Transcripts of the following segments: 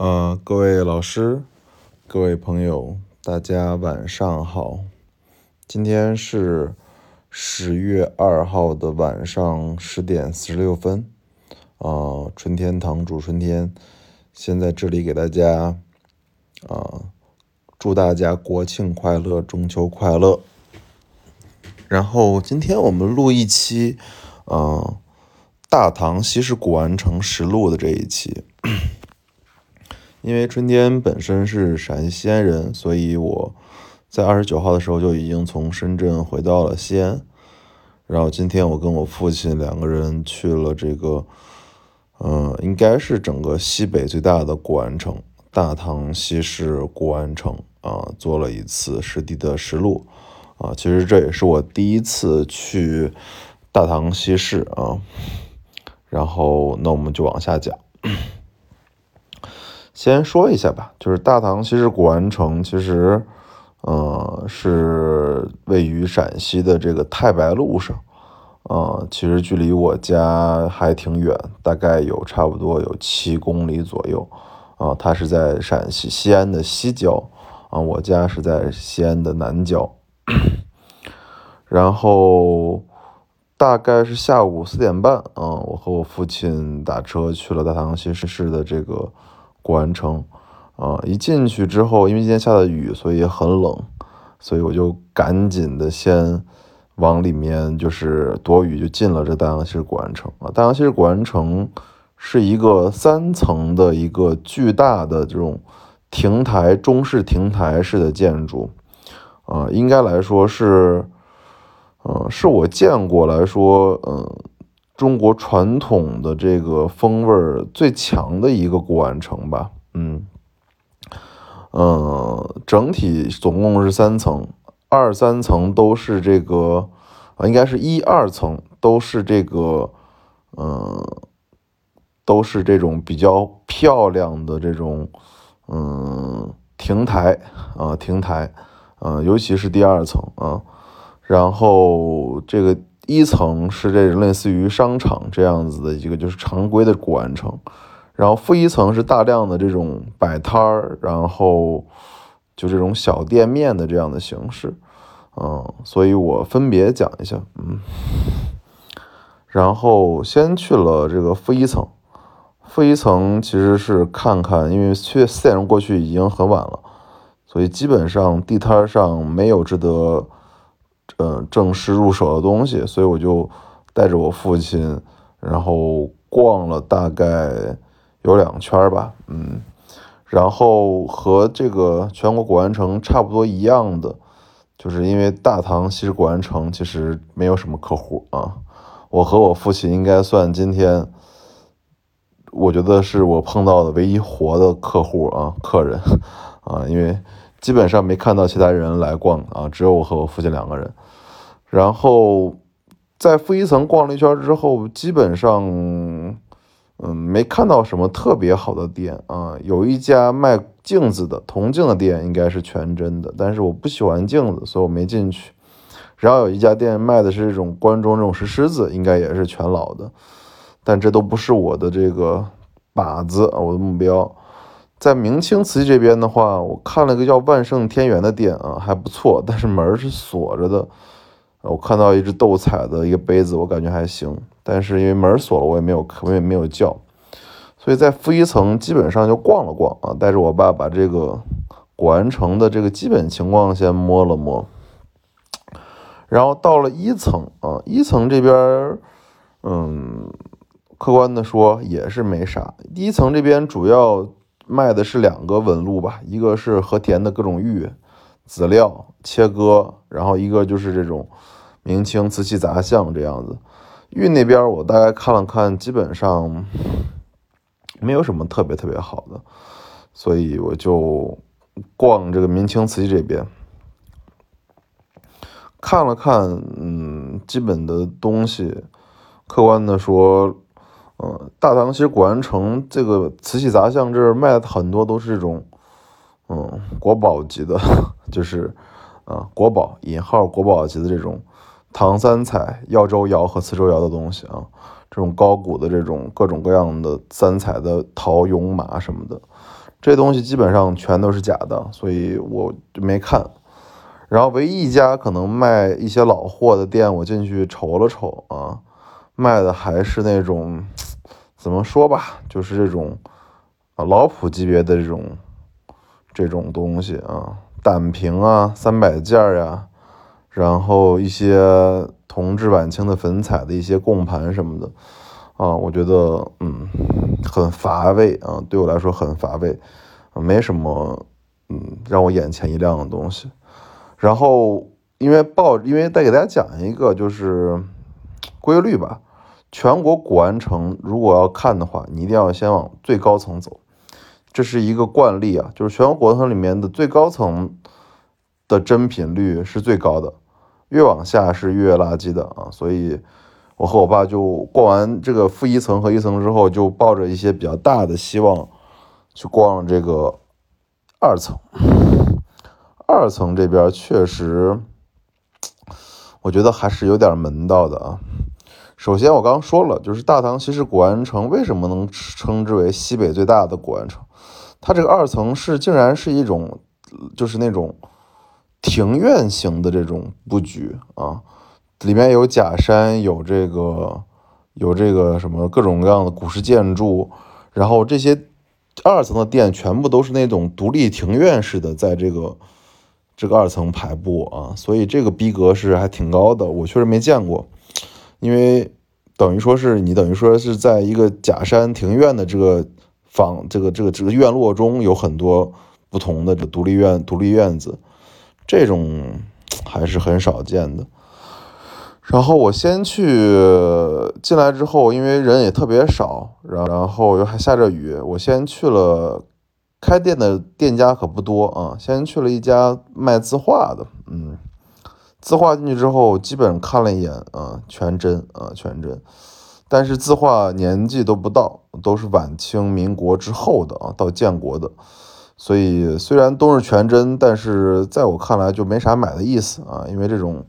呃，各位老师，各位朋友，大家晚上好。今天是十月二号的晚上十点四十六分，啊，春天堂主春天，先在这里给大家，啊，祝大家国庆快乐，中秋快乐。然后今天我们录一期，嗯，《大唐西市古玩城实录》的这一期。因为春天本身是陕西西安人，所以我在二十九号的时候就已经从深圳回到了西安。然后今天我跟我父亲两个人去了这个，嗯，应该是整个西北最大的古玩城——大唐西市古玩城啊，做了一次实地的实录。啊，其实这也是我第一次去大唐西市啊，然后那我们就往下讲，先说一下吧，就是大唐西市古玩城，其实，呃，是位于陕西的这个太白路上，啊，其实距离我家还挺远，大概有差不多有七公里左右，啊，它是在陕西西安的西郊，啊，我家是在西安的南郊。然后大概是下午四点半，嗯，我和我父亲打车去了大唐西市的这个古玩城，啊，一进去之后，因为今天下的雨，所以很冷，所以我就赶紧的先往里面就是躲雨，就进了这大洋西古玩城啊。大洋西古玩城是一个三层的一个巨大的这种亭台中式亭台式的建筑。啊，应该来说是，呃，是我见过来说，嗯，中国传统的这个风味最强的一个古玩城吧，嗯，嗯，整体总共是三层，二三层都是这个，啊，应该是一二层都是这个，嗯，都是这种比较漂亮的这种，嗯，亭台啊，亭台。嗯，尤其是第二层啊，然后这个一层是这类似于商场这样子的一个就是常规的古玩城，然后负一层是大量的这种摆摊儿，然后就这种小店面的这样的形式，嗯，所以我分别讲一下，嗯，然后先去了这个负一层，负一层其实是看看，因为去四点钟过去已经很晚了。所以基本上地摊上没有值得，呃，正式入手的东西，所以我就带着我父亲，然后逛了大概有两圈吧，嗯，然后和这个全国古玩城差不多一样的，就是因为大唐西市古玩城其实没有什么客户啊，我和我父亲应该算今天，我觉得是我碰到的唯一活的客户啊，客人啊，因为。基本上没看到其他人来逛啊，只有我和我父亲两个人。然后在负一层逛了一圈之后，基本上，嗯，没看到什么特别好的店啊。有一家卖镜子的铜镜的店，应该是全真的，但是我不喜欢镜子，所以我没进去。然后有一家店卖的是这种关中这种石狮子，应该也是全老的，但这都不是我的这个靶子，我的目标。在明清瓷器这边的话，我看了个叫万盛天元的店啊，还不错，但是门是锁着的。我看到一只斗彩的一个杯子，我感觉还行，但是因为门锁了，我也没有我也没有叫。所以在负一层基本上就逛了逛啊，带着我爸把这个古玩城的这个基本情况先摸了摸。然后到了一层啊，一层这边，嗯，客观的说也是没啥。一层这边主要。卖的是两个纹路吧，一个是和田的各种玉、籽料切割，然后一个就是这种明清瓷器杂项这样子。玉那边我大概看了看，基本上没有什么特别特别好的，所以我就逛这个明清瓷器这边，看了看，嗯，基本的东西，客观的说。嗯，大唐其实古玩城这个瓷器杂项这儿卖的很多都是这种，嗯，国宝级的，就是啊，国宝引号国宝级的这种唐三彩、耀州窑和磁州窑的东西啊。这种高古的这种各种各样的三彩的陶俑马什么的，这东西基本上全都是假的，所以我就没看。然后唯一一家可能卖一些老货的店，我进去瞅了瞅啊，卖的还是那种怎么说吧，就是这种啊老普级别的这种这种东西啊，胆瓶啊，三百件儿呀，然后一些。铜制晚清的粉彩的一些供盘什么的，啊，我觉得嗯很乏味啊，对我来说很乏味，没什么嗯让我眼前一亮的东西。然后因为报，因为再给大家讲一个就是规律吧，全国古玩城如果要看的话，你一定要先往最高层走，这是一个惯例啊，就是全国古玩城里面的最高层的真品率是最高的。越往下是越垃圾的啊，所以我和我爸就逛完这个负一层和一层之后，就抱着一些比较大的希望去逛这个二层。二层这边确实，我觉得还是有点门道的啊。首先我刚刚说了，就是大唐西市古玩城为什么能称之为西北最大的古玩城？它这个二层是竟然是一种，就是那种。庭院型的这种布局啊，里面有假山，有这个，有这个什么各种各样的古式建筑，然后这些二层的店全部都是那种独立庭院式的，在这个这个二层排布啊，所以这个逼格是还挺高的，我确实没见过，因为等于说是你等于说是在一个假山庭院的这个房，这个这个这个院落中有很多不同的这独立院独立院子。这种还是很少见的。然后我先去进来之后，因为人也特别少，然然后又还下着雨，我先去了开店的店家可不多啊，先去了一家卖字画的，嗯，字画进去之后，基本看了一眼啊，全真啊，全真，但是字画年纪都不到，都是晚清民国之后的啊，到建国的。所以虽然都是全真，但是在我看来就没啥买的意思啊，因为这种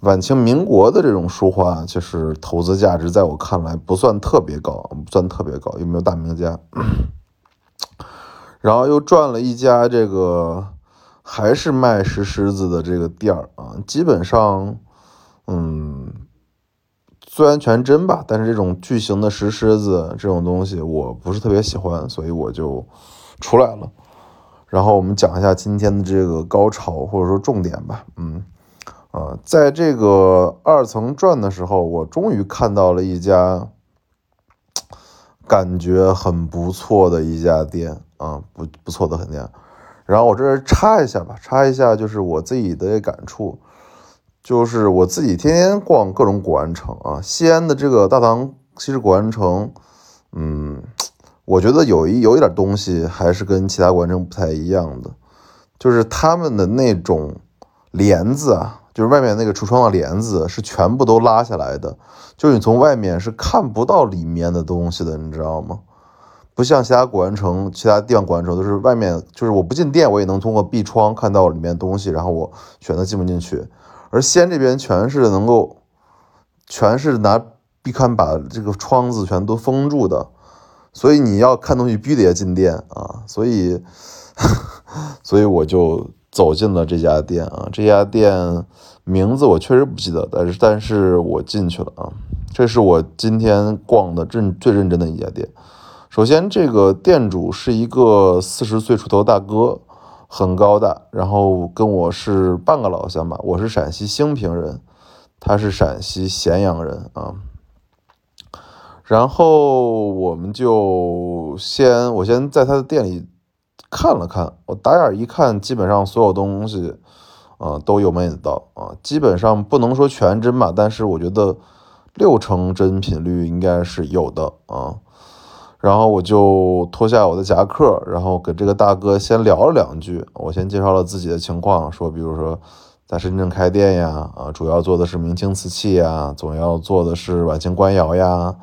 晚清民国的这种书画，其实投资价值在我看来不算特别高，不算特别高，又没有大名家。然后又转了一家这个还是卖石狮子的这个店儿啊，基本上，嗯，虽然全真吧，但是这种巨型的石狮子这种东西我不是特别喜欢，所以我就。出来了，然后我们讲一下今天的这个高潮或者说重点吧。嗯，呃，在这个二层转的时候，我终于看到了一家感觉很不错的一家店啊，不不错的很店。然后我这儿插一下吧，插一下就是我自己的感触，就是我自己天天逛各种古玩城啊，西安的这个大唐西市古玩城，嗯。我觉得有一有一点东西还是跟其他古玩城不太一样的，就是他们的那种帘子啊，就是外面那个橱窗的帘子是全部都拉下来的，就是你从外面是看不到里面的东西的，你知道吗？不像其他古玩城，其他地方古玩城都是外面，就是我不进店，我也能通过壁窗看到里面东西，然后我选择进不进去。而西安这边全是能够，全是拿壁龛把这个窗子全都封住的。所以你要看东西必须得进店啊，所以，所以我就走进了这家店啊。这家店名字我确实不记得，但是但是我进去了啊。这是我今天逛的认最认真的一家店。首先，这个店主是一个四十岁出头大哥，很高大，然后跟我是半个老乡吧。我是陕西兴平人，他是陕西咸阳人啊。然后我们就先，我先在他的店里看了看，我打眼一看，基本上所有东西，啊，都有门得到啊，基本上不能说全真吧，但是我觉得六成真品率应该是有的啊。然后我就脱下我的夹克，然后跟这个大哥先聊了两句，我先介绍了自己的情况，说比如说在深圳开店呀，啊，主要做的是明清瓷器呀，总要做的是晚清官窑呀。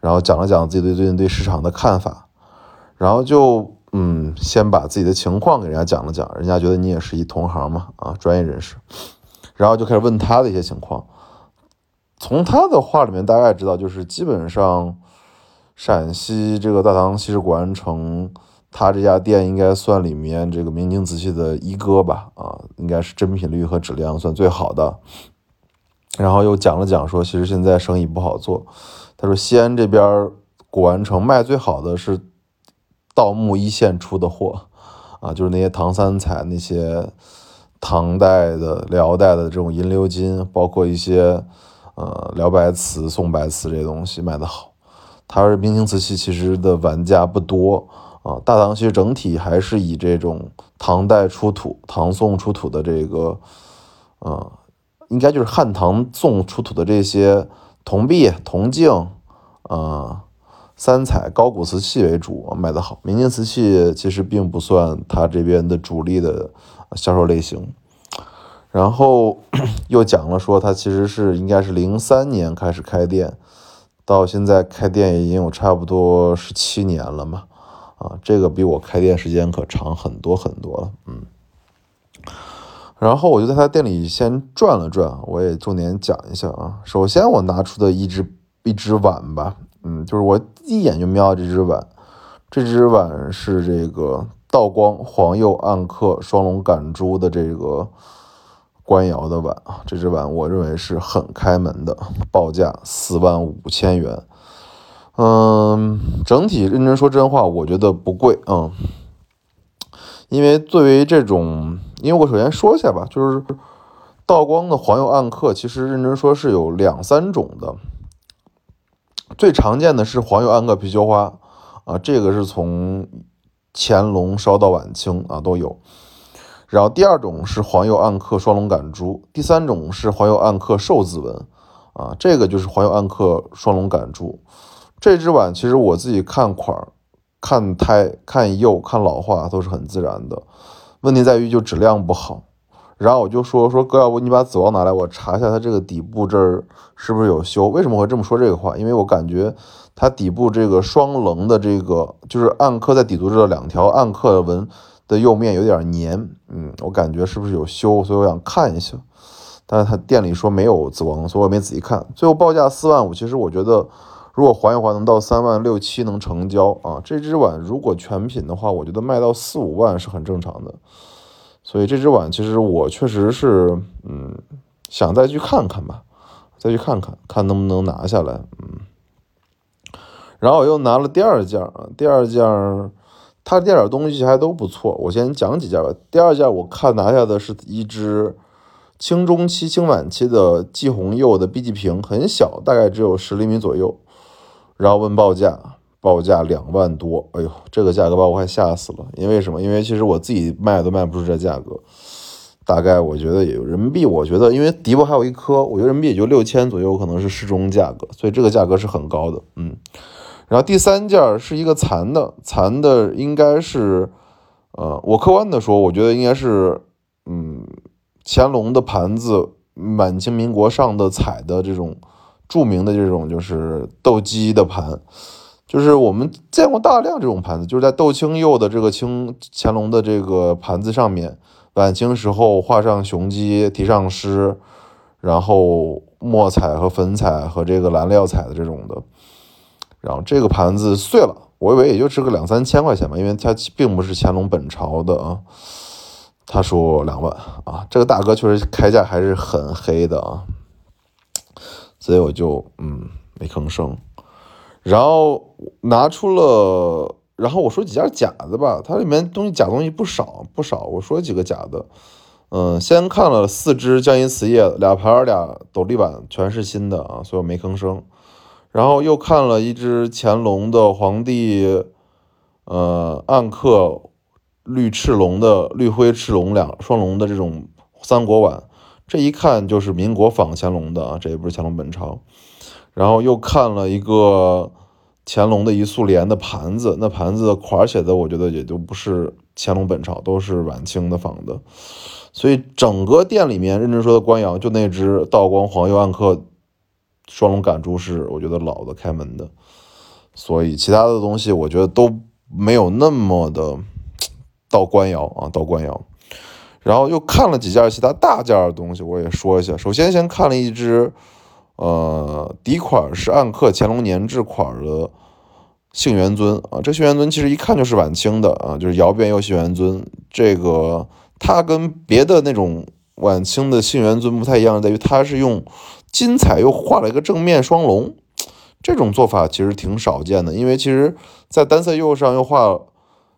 然后讲了讲自己对最近对市场的看法，然后就嗯，先把自己的情况给人家讲了讲，人家觉得你也是一同行嘛，啊，专业人士，然后就开始问他的一些情况。从他的话里面大概知道，就是基本上陕西这个大唐西市古玩城，他这家店应该算里面这个明清瓷器的一哥吧，啊，应该是真品率和质量算最好的。然后又讲了讲说，其实现在生意不好做。他说西安这边古玩城卖最好的是盗墓一线出的货，啊，就是那些唐三彩那些。唐代的、辽代的这种银鎏金，包括一些呃辽白瓷、宋白瓷这些东西卖得好。它是明清瓷器，其实的玩家不多啊。大唐其实整体还是以这种唐代出土、唐宋出土的这个，呃，应该就是汉唐宋出土的这些铜币、铜镜，啊，三彩高古瓷器为主卖得好。明清瓷器其实并不算它这边的主力的。销售类型，然后 又讲了说，他其实是应该是零三年开始开店，到现在开店已经有差不多十七年了嘛，啊，这个比我开店时间可长很多很多了，嗯。然后我就在他店里先转了转，我也重点讲一下啊。首先我拿出的一只一只碗吧，嗯，就是我一眼就瞄到这只碗，这只碗是这个。道光黄釉暗刻双龙赶珠的这个官窑的碗啊，这只碗我认为是很开门的，报价四万五千元。嗯，整体认真说真话，我觉得不贵啊。因为作为这种，因为我首先说一下吧，就是道光的黄釉暗刻，其实认真说是有两三种的。最常见的是黄釉暗刻貔貅花啊，这个是从。乾隆烧到晚清啊都有，然后第二种是黄釉暗刻双龙赶珠，第三种是黄釉暗刻寿字纹啊，这个就是黄釉暗刻双龙赶珠。这只碗其实我自己看款、看胎、看釉、看老化都是很自然的，问题在于就质量不好。然后我就说说哥，要不你把紫光拿来，我查一下它这个底部这儿是不是有修？为什么会这么说这个话？因为我感觉。它底部这个双棱的这个就是暗刻在底足这两条暗刻的纹的釉面有点黏，嗯，我感觉是不是有修，所以我想看一下。但是他店里说没有紫光，所以我没仔细看。最后报价四万五，其实我觉得如果还一还能到三万六七能成交啊。这只碗如果全品的话，我觉得卖到四五万是很正常的。所以这只碗其实我确实是嗯想再去看看吧，再去看看看能不能拿下来，嗯。然后我又拿了第二件啊，第二件它这点东西还都不错。我先讲几件吧。第二件我看拿下的是一只清中期、清晚期的季红釉的 B G 瓶，很小，大概只有十厘米左右。然后问报价，报价两万多。哎呦，这个价格把我快吓死了。因为什么？因为其实我自己卖都卖不出这价格。大概我觉得也有人民币，我觉得因为底部还有一颗，我觉得人民币也就六千左右，可能是适中价格。所以这个价格是很高的，嗯。然后第三件是一个残的，残的应该是，呃，我客观的说，我觉得应该是，嗯，乾隆的盘子，满清民国上的彩的这种著名的这种就是斗鸡的盘，就是我们见过大量这种盘子，就是在斗青釉的这个清乾隆的这个盘子上面，晚清时候画上雄鸡，题上诗，然后墨彩和粉彩和这个蓝料彩的这种的。然后这个盘子碎了，我以为也就值个两三千块钱吧，因为它并不是乾隆本朝的啊。他说两万啊，这个大哥确实开价还是很黑的啊，所以我就嗯没吭声。然后拿出了，然后我说几件假的吧，它里面东西假东西不少不少，我说几个假的，嗯，先看了四只江阴瓷业，俩盘俩斗笠碗全是新的啊，所以我没吭声。然后又看了一只乾隆的皇帝，呃，暗刻绿赤龙的绿灰赤龙两双龙的这种三国碗，这一看就是民国仿乾隆的啊，这也不是乾隆本朝。然后又看了一个乾隆的一素莲的盘子，那盘子款写的我觉得也就不是乾隆本朝，都是晚清的仿的。所以整个店里面认真说的官窑，就那只道光黄釉暗刻。双龙赶珠是我觉得老的开门的，所以其他的东西我觉得都没有那么的 到官窑啊，到官窑。然后又看了几件其他大件的东西，我也说一下。首先先看了一只呃，底款是暗刻乾隆年制款的杏园尊啊，这杏园尊其实一看就是晚清的啊，就是窑变釉杏园尊。这个它跟别的那种晚清的杏园尊不太一样，在于它是用金彩又画了一个正面双龙，这种做法其实挺少见的，因为其实在单色釉上又画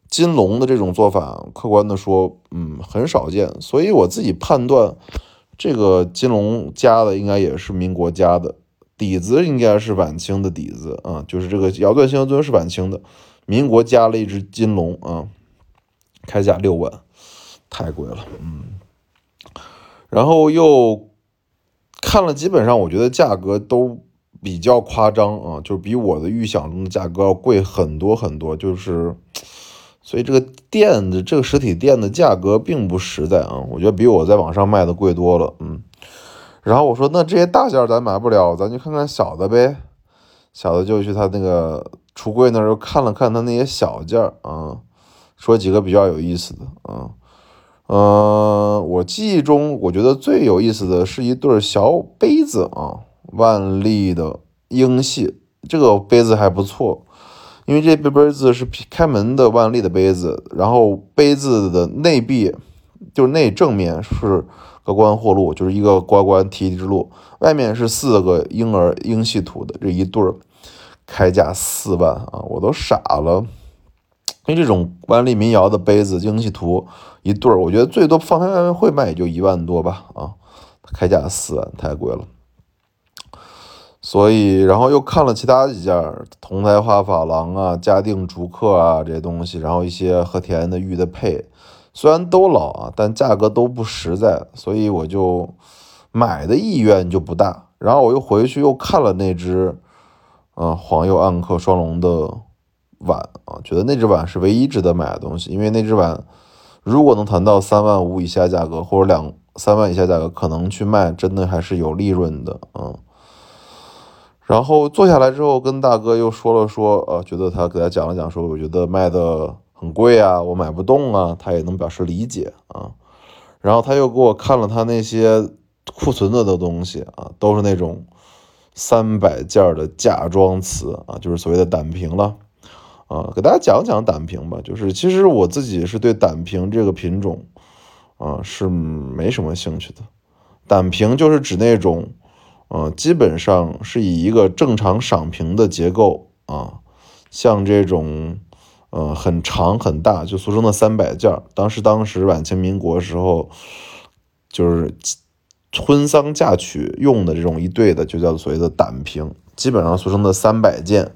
金龙的这种做法，客观的说，嗯，很少见。所以我自己判断，这个金龙加的应该也是民国加的。底子应该是晚清的底子啊，就是这个窑钻星尊是晚清的，民国加了一只金龙啊，开价六万，太贵了，嗯。然后又看了，基本上我觉得价格都比较夸张啊，就比我的预想中的价格要贵很多很多，就是，所以这个店的这个实体店的价格并不实在啊，我觉得比我在网上卖的贵多了，嗯。然后我说，那这些大件咱买不了，咱就看看小的呗。小的就去他那个橱柜那儿又看了看他那些小件儿啊，说几个比较有意思的啊。嗯，我记忆中我觉得最有意思的是一对小杯子啊，万历的英系，这个杯子还不错，因为这杯杯子是开门的万历的杯子，然后杯子的内壁就是内正面是。高官货禄就是一个官官提之路，外面是四个婴儿英系图的这一对儿，开价四万啊，我都傻了。因为这种万历民窑的杯子精细图一对儿，我觉得最多放开外面会卖也就一万多吧啊，开价四万太贵了。所以然后又看了其他几件铜胎画珐琅啊、嘉定竹刻啊这些东西，然后一些和田的玉的配。虽然都老啊，但价格都不实在，所以我就买的意愿就不大。然后我又回去又看了那只，嗯，黄釉暗刻双龙的碗啊，觉得那只碗是唯一值得买的东西。因为那只碗如果能谈到三万五以下价格，或者两三万以下价格，可能去卖真的还是有利润的，嗯。然后坐下来之后，跟大哥又说了说，呃，觉得他给他讲了讲，说我觉得卖的。很贵啊，我买不动啊，他也能表示理解啊。然后他又给我看了他那些库存的的东西啊，都是那种三百件的嫁妆瓷啊，就是所谓的胆瓶了啊。给大家讲讲胆瓶吧，就是其实我自己是对胆瓶这个品种啊是没什么兴趣的。胆瓶就是指那种，呃，基本上是以一个正常赏瓶的结构啊，像这种。呃，很长很大，就俗称的三百件。当时当时晚清民国时候，就是婚丧嫁娶用的这种一对的，就叫所谓的胆瓶，基本上俗称的三百件。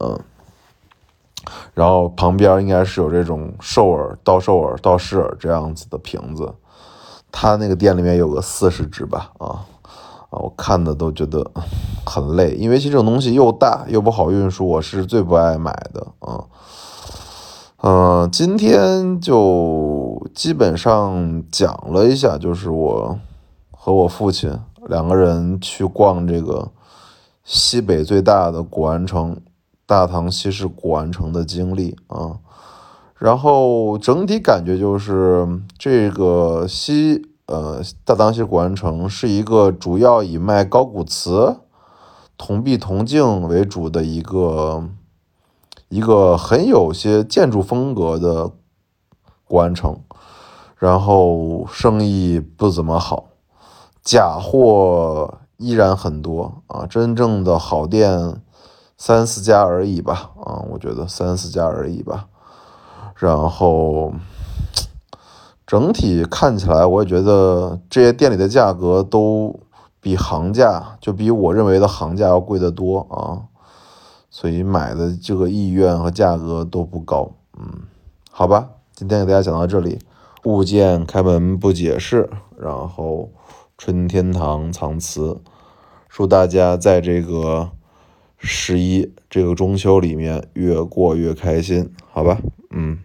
嗯，然后旁边应该是有这种兽耳、倒兽耳、倒狮耳这样子的瓶子。他那个店里面有个四十只吧，啊啊，我看的都觉得很累，因为其实这种东西又大又不好运输，我是最不爱买的啊。嗯，今天就基本上讲了一下，就是我和我父亲两个人去逛这个西北最大的古玩城——大唐西市古玩城的经历啊。然后整体感觉就是这个西呃大唐西古玩城是一个主要以卖高古瓷、铜币、铜镜为主的一个。一个很有些建筑风格的古玩城，然后生意不怎么好，假货依然很多啊，真正的好店三四家而已吧，啊，我觉得三四家而已吧，然后整体看起来，我也觉得这些店里的价格都比行价，就比我认为的行价要贵得多啊。所以买的这个意愿和价格都不高，嗯，好吧，今天给大家讲到这里，物件开门不解释，然后春天堂藏词，祝大家在这个十一这个中秋里面越过越开心，好吧，嗯。